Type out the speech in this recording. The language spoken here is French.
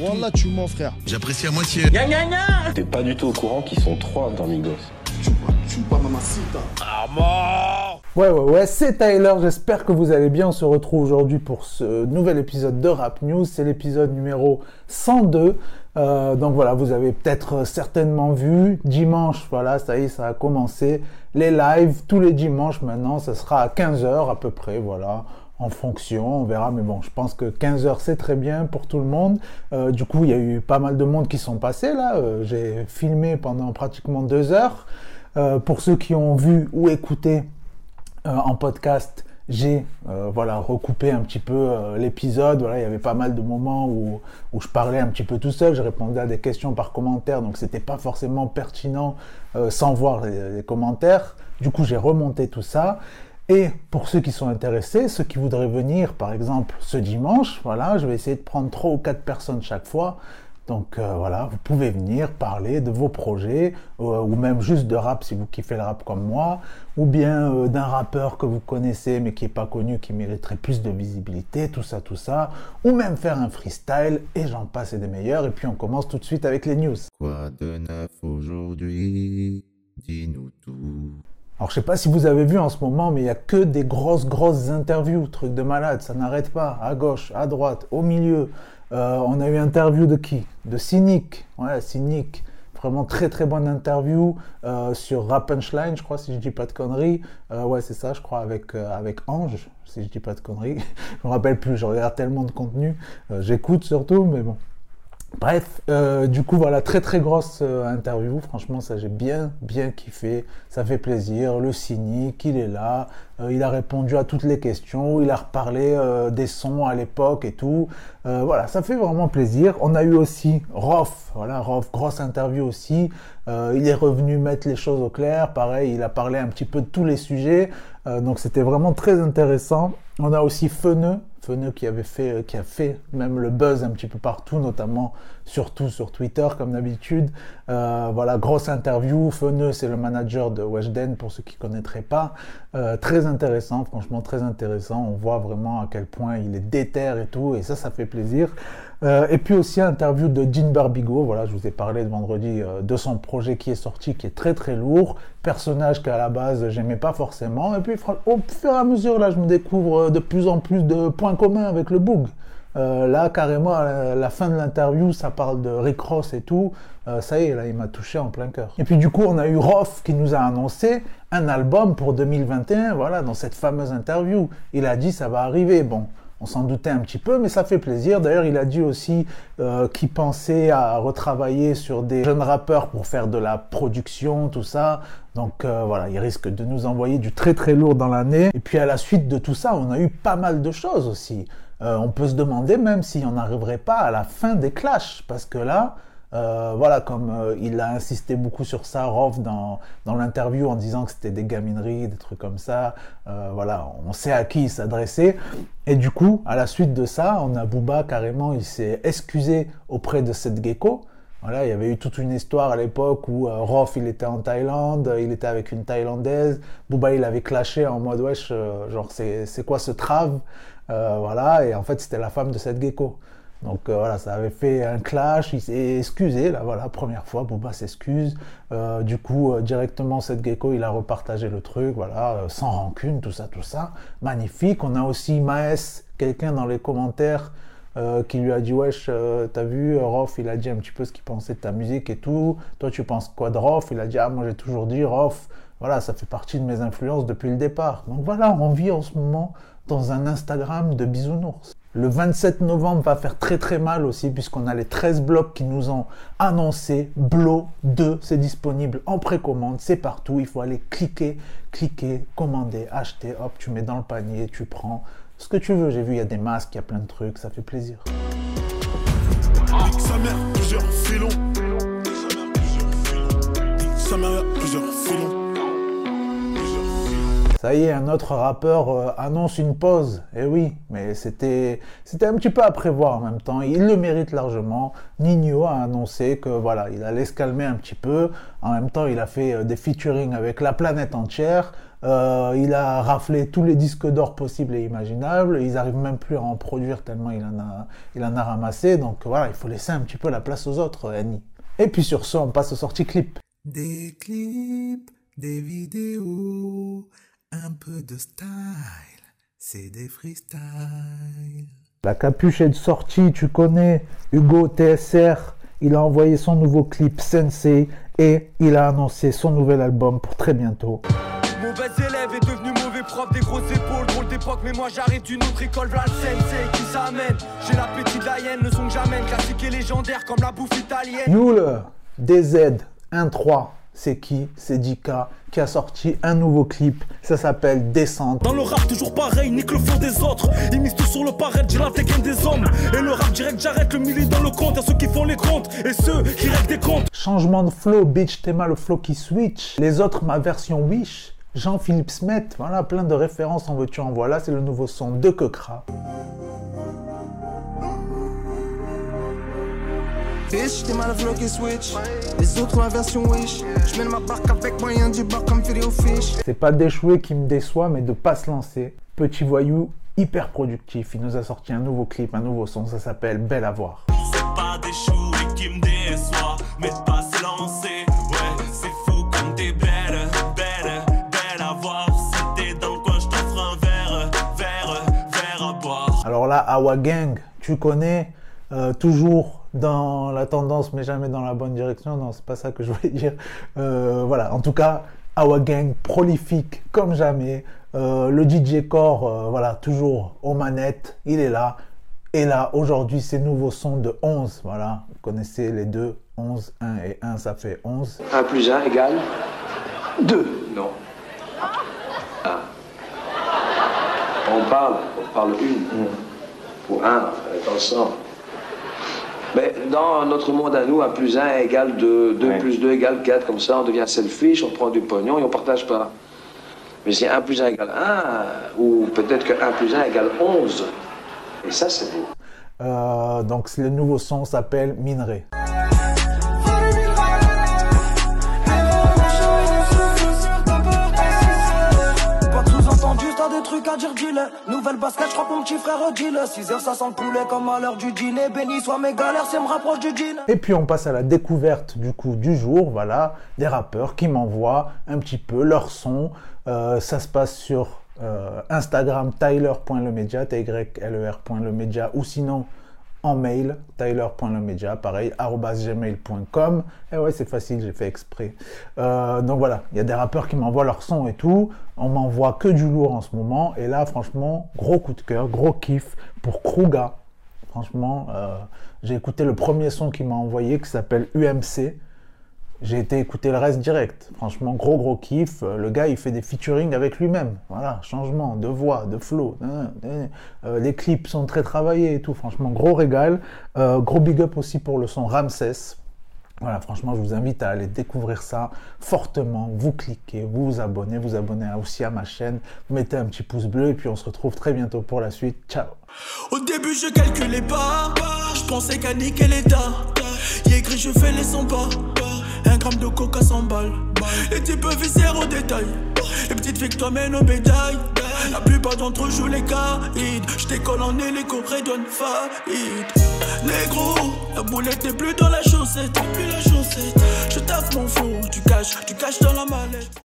Wallah, tu mens, frère. J'apprécie à moitié. T'es pas du tout au courant qu'ils sont trois dans Migos. Ouais, ouais, ouais, c'est Tyler, j'espère que vous allez bien. On se retrouve aujourd'hui pour ce nouvel épisode de Rap News. C'est l'épisode numéro 102. Euh, donc voilà, vous avez peut-être certainement vu, dimanche, voilà, ça y est, ça a commencé. Les lives, tous les dimanches maintenant, ça sera à 15h à peu près, voilà en fonction, on verra, mais bon, je pense que 15 heures c'est très bien pour tout le monde. Euh, du coup, il y a eu pas mal de monde qui sont passés là. Euh, J'ai filmé pendant pratiquement deux heures. Euh, pour ceux qui ont vu ou écouté en podcast, j'ai voilà recoupé un petit peu l'épisode. Voilà, il y avait pas mal de moments où, je parlais un petit peu tout seul. Je répondais à des questions par commentaire, donc c'était pas forcément pertinent sans voir les commentaires. Du coup, j'ai remonté tout ça. Et pour ceux qui sont intéressés, ceux qui voudraient venir, par exemple, ce dimanche, voilà, je vais essayer de prendre trois ou quatre personnes chaque fois. Donc euh, voilà, vous pouvez venir parler de vos projets, euh, ou même juste de rap si vous kiffez le rap comme moi, ou bien euh, d'un rappeur que vous connaissez mais qui est pas connu, qui mériterait plus de visibilité, tout ça, tout ça, ou même faire un freestyle, et j'en passe et des meilleurs. Et puis on commence tout de suite avec les news. Quoi de neuf aujourd'hui? Dis-nous tout. Alors je sais pas si vous avez vu en ce moment, mais il y a que des grosses grosses interviews, truc de malade, ça n'arrête pas, à gauche, à droite, au milieu. Euh, on a eu interview de qui? De Cynic, ouais Cynic, vraiment très très bonne interview euh, sur Rap Punchline, je crois si je dis pas de conneries. Euh, ouais c'est ça, je crois avec euh, avec Ange, si je dis pas de conneries. je me rappelle plus, je regarde tellement de contenu, Euh, j'écoute surtout, mais bon. Bref, euh, du coup voilà, très très grosse euh, interview, franchement ça j'ai bien bien kiffé, ça fait plaisir, le cynique, il est là, euh, il a répondu à toutes les questions, il a reparlé des sons à l'époque et tout, voilà, ça fait vraiment plaisir. On a eu aussi Rof, voilà, Rof, grosse interview aussi, il est revenu mettre les choses au clair, pareil, il a parlé un petit peu de tous les sujets, donc c'était vraiment très intéressant. On a aussi Feneux, Feneux qui avait fait, euh, qui a fait même le buzz un petit peu partout, notamment surtout sur Twitter comme d'habitude. Euh, voilà, grosse interview. Feneux, c'est le manager de Weshden pour ceux qui connaîtraient pas. Euh, très intéressant, franchement très intéressant. On voit vraiment à quel point il est déter et tout, et ça, ça fait plaisir. Et puis aussi interview de Jean Barbigo. Voilà, je vous ai parlé de vendredi de son projet qui est sorti, qui est très très lourd. Personnage qu'à la base j'aimais pas forcément. Et puis au fur et à mesure, là, je me découvre de plus en plus de points communs avec le Boog. Euh, là, carrément, la, la fin de l'interview, ça parle de Rick Ross et tout. Euh, ça y est, là, il m'a touché en plein cœur. Et puis, du coup, on a eu Roth qui nous a annoncé un album pour 2021. Voilà, dans cette fameuse interview. Il a dit ça va arriver. Bon, on s'en doutait un petit peu, mais ça fait plaisir. D'ailleurs, il a dit aussi euh, qu'il pensait à retravailler sur des jeunes rappeurs pour faire de la production, tout ça. Donc euh, voilà, il risque de nous envoyer du très très lourd dans l'année. Et puis à la suite de tout ça, on a eu pas mal de choses aussi. Euh, on peut se demander même si on n'arriverait pas à la fin des clashs, parce que là, euh, voilà, comme euh, il a insisté beaucoup sur ça, Rof, dans, dans l'interview, en disant que c'était des gamineries, des trucs comme ça. Euh, voilà, on sait à qui il s'adressait. Et du coup, à la suite de ça, on a Booba carrément, il s'est excusé auprès de cette gecko. Voilà, il y avait eu toute une histoire à l'époque où euh, il était en Thaïlande, il était avec une Thaïlandaise. Booba, il avait clashé en mode wesh, genre c'est quoi ce trave? Voilà, et en fait c'était la femme de cette gecko. Donc euh, voilà, ça avait fait un clash, il s'est excusé, là voilà, première fois, Booba s'excuse. Euh, du coup, euh, directement, cette gecko, il a repartagé le truc, voilà, sans rancune, tout ça, tout ça. Magnifique. On a aussi Maes, quelqu'un dans les commentaires qui lui a dit Wesh, t'as vu, Rof, il a dit un petit peu ce qu'il pensait de ta musique et tout. Toi, tu penses quoi de Rof? Il a dit Ah, moi j'ai toujours dit Rof, voilà, ça fait partie de mes influences depuis le départ. Donc voilà, on vit en ce moment dans un Instagram de bisounours. Le 27 novembre va faire très très mal aussi puisqu'on a les 13 blocs qui nous ont annoncé Blo 2, c'est disponible en précommande, c'est partout, il faut aller cliquer, cliquer, commander, acheter, hop, tu mets dans le panier, tu prends ce que tu veux. J'ai vu, il y a des masques, il y a plein de trucs, ça fait plaisir. Ça y est, un autre rappeur euh, annonce une pause. Eh oui, mais c'était c'était un petit peu à prévoir en même temps. Il le mérite largement. Nino a annoncé que voilà, il allait se calmer un petit peu. En même temps, il a fait euh, des featuring avec la planète entière. Euh, il a raflé tous les disques d'or possibles et imaginables. Ils n'arrivent même plus à en produire tellement il en a, il en a ramassé. Donc voilà, il faut laisser un petit peu la place aux autres, Annie. Et puis sur ce, on passe aux sorties clips. Des clips, des vidéos, un peu de style, c'est des freestyles. La capuche est de sortie, tu connais. Hugo TSR, il a envoyé son nouveau clip Sensei et il a annoncé son nouvel album pour très bientôt. Mauvais élève est devenu mauvais prof des grosses épaules Drôle d'époque mais moi j'arrive d'une autre école V'là le sensei qui s'amène J'ai l'appétit de la hyène, le son que j'amène Classique et légendaire comme la bouffe italienne Yule, DZ, 1-3, c'est qui? C'est Dika qui a sorti un nouveau clip. Ça s'appelle Descente. Dans le rap, toujours pareil, nique le flow des autres. Ils misent tout sur le paraître, j'ai la gain des hommes. Et le rap direct, j'arrête le milli dans le compte. Y'a ceux qui font les comptes et ceux qui règlent des comptes. Changement de flow, bitch, t'es mal le flow qui switch. Les autres, ma version Wish. Jean-Philippe Smet, voilà, plein de références en veux-tu en voilà, c'est le nouveau son de Kekra. Bitch, t'es mal flow qui switch. Les autres, ma version Wish. Je mène ma barque avec moyen du bar comme vidéo fish. C'est pas d'échouer qui me déçoit, mais de pas se lancer. Petit voyou hyper productif. Il nous a sorti un nouveau clip, un nouveau son. Ça s'appelle Belle à voir. C'est pas d'échouer qui me déçoit, mais de pas se lancer. Ouais, c'est fou comme t'es belle, belle, belle à voir. Si t'es dans le coin, je t'offre un verre, verre, verre à boire. Alors là, Awa Gang, tu connais, euh, toujours dans la tendance, mais jamais dans la bonne direction. Non, c'est pas ça que je voulais dire. Euh, voilà, en tout cas, Awa Gang prolifique comme jamais. Euh, le DJ Core, euh, voilà, toujours aux manettes, il est là. Et là, aujourd'hui, ces nouveaux sons de 11. Voilà, vous connaissez les deux. 11, 1 et 1, ça fait 11. 1 plus 1 égale 2. Non. 1. On parle, on parle une. Pour 1, est ensemble. Mais dans notre monde à nous, 1 plus 1 égale 2, 2 plus 2 égale 4, comme ça on devient selfish, on prend du pognon et on partage pas. Mais si 1 plus 1 égale 1, ou peut-être que 1 plus 1 égale 11, et ça c'est beau. Euh, donc, le nouveau son s'appelle Minerai. Dire, dis-le. Nouvelle basket, je crois que mon petit frère dis-le. 6 heures, ça sent le poulet comme à l'heure du dîner. Béni soit mes galères, c'est me rapproche du dîner. Et puis on passe à la découverte du coup du jour, voilà, des rappeurs qui m'envoient un petit peu leur son. Euh, ça se passe sur euh, Instagram tyler.lemedia, t y l e r.lemedia ou sinon en mail tyler.lemedia, pareil. Et ouais, c'est facile, j'ai fait exprès. Euh, donc voilà, il y a des rappeurs qui m'envoient leur son et tout. On m'envoie que du lourd en ce moment. Et là, franchement, gros coup de cœur, gros kiff pour Kruga. Franchement, euh, j'ai écouté le premier son qu'il m'a envoyé qui s'appelle UMC. J'ai été écouter le reste direct. Franchement, gros gros kiff. Euh, Le gars, il fait des featuring avec lui-même. Voilà, changement de voix, de flow. Euh, les clips sont très travaillés et tout. Franchement, gros régal. Euh, gros big up aussi pour le son Ramsès. Voilà, franchement, je vous invite à aller découvrir ça fortement. Vous cliquez, vous vous abonnez, vous abonnez aussi à ma chaîne. Mettez un petit pouce bleu et puis on se retrouve très bientôt pour la suite. Ciao Au début, je calculais pas. Je pensais qu'à niquer l'état. Y écrit, je fais les 100 pas. Gramme de coca 100 balles. Les types visèrent au détail. Les petites toi mènent aux médailles. La plupart d'entre eux jouent les caïds. Je décolle en hélico, redonne faillite. Négro, la boulette n'est plus dans la chaussette. Plus la chaussette. Je tape mon flow, tu caches, tu caches dans la mallette.